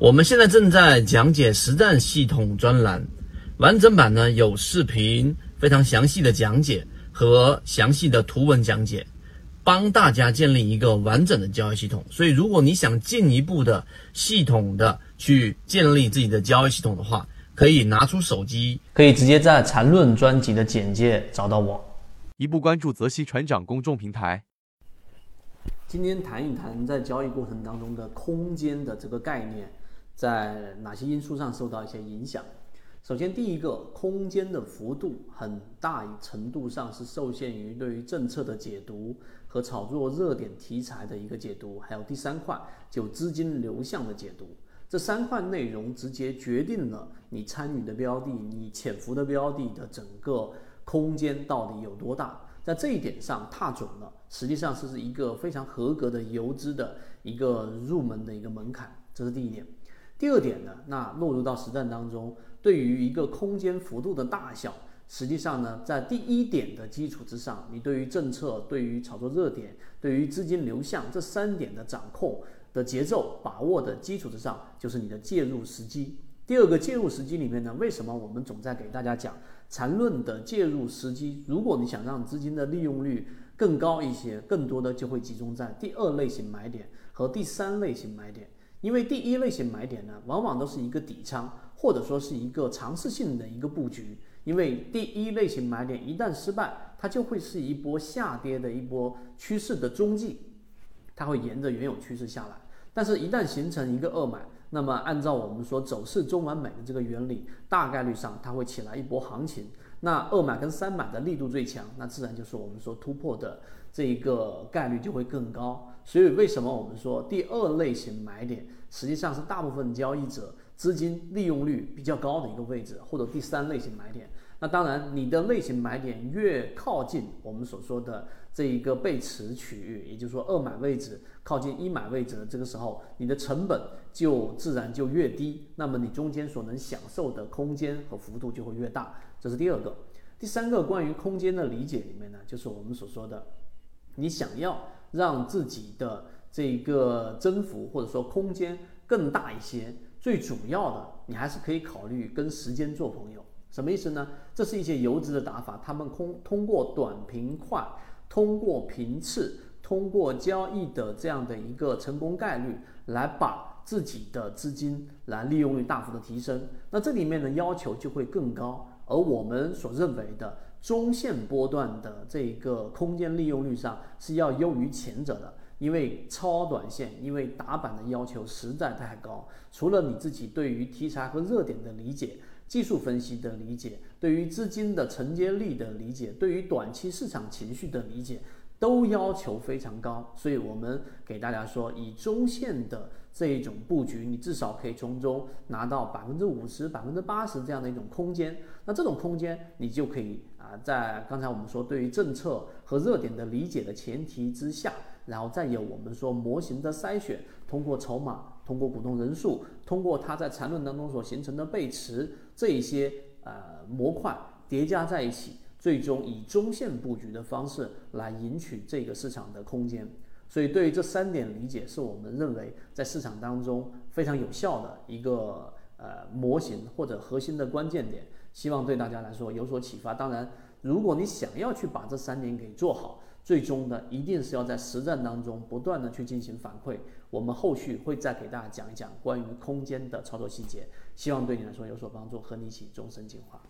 我们现在正在讲解实战系统专栏，完整版呢有视频，非常详细的讲解和详细的图文讲解，帮大家建立一个完整的交易系统。所以，如果你想进一步的系统的去建立自己的交易系统的话，可以拿出手机，可以直接在缠论专辑的简介找到我。一步关注泽西船长公众平台。今天谈一谈在交易过程当中的空间的这个概念，在哪些因素上受到一些影响？首先，第一个，空间的幅度很大程度上是受限于对于政策的解读和炒作热点题材的一个解读，还有第三块就资金流向的解读。这三块内容直接决定了你参与的标的、你潜伏的标的的整个空间到底有多大。在这一点上踏准了，实际上是一个非常合格的游资的一个入门的一个门槛，这是第一点。第二点呢，那落入到实战当中，对于一个空间幅度的大小，实际上呢，在第一点的基础之上，你对于政策、对于炒作热点、对于资金流向这三点的掌控。的节奏把握的基础之上，就是你的介入时机。第二个介入时机里面呢，为什么我们总在给大家讲缠论的介入时机？如果你想让资金的利用率更高一些，更多的就会集中在第二类型买点和第三类型买点。因为第一类型买点呢，往往都是一个底仓，或者说是一个尝试性的一个布局。因为第一类型买点一旦失败，它就会是一波下跌的一波趋势的踪迹。它会沿着原有趋势下来，但是，一旦形成一个二买，那么按照我们说走势中完美的这个原理，大概率上它会起来一波行情。那二买跟三买的力度最强，那自然就是我们说突破的这一个概率就会更高。所以，为什么我们说第二类型买点实际上是大部分交易者资金利用率比较高的一个位置，或者第三类型买点？那当然，你的类型买点越靠近我们所说的这一个背驰区域，也就是说二买位置靠近一买位置的这个时候，你的成本就自然就越低，那么你中间所能享受的空间和幅度就会越大。这是第二个。第三个关于空间的理解里面呢，就是我们所说的，你想要让自己的这个增幅或者说空间更大一些，最主要的你还是可以考虑跟时间做朋友。什么意思呢？这是一些游资的打法，他们通通过短平快，通过频次，通过交易的这样的一个成功概率，来把自己的资金来利用率大幅的提升。那这里面的要求就会更高，而我们所认为的中线波段的这个空间利用率上是要优于前者的，因为超短线，因为打板的要求实在太高，除了你自己对于题材和热点的理解。技术分析的理解，对于资金的承接力的理解，对于短期市场情绪的理解，都要求非常高。所以，我们给大家说，以中线的这一种布局，你至少可以从中拿到百分之五十、百分之八十这样的一种空间。那这种空间，你就可以啊，在刚才我们说对于政策和热点的理解的前提之下，然后再有我们说模型的筛选，通过筹码。通过股东人数，通过它在缠论当中所形成的背驰，这一些呃模块叠加在一起，最终以中线布局的方式来赢取这个市场的空间。所以，对于这三点理解，是我们认为在市场当中非常有效的一个呃模型或者核心的关键点，希望对大家来说有所启发。当然，如果你想要去把这三点给做好，最终呢一定是要在实战当中不断的去进行反馈，我们后续会再给大家讲一讲关于空间的操作细节，希望对你来说有所帮助，和你一起终身进化。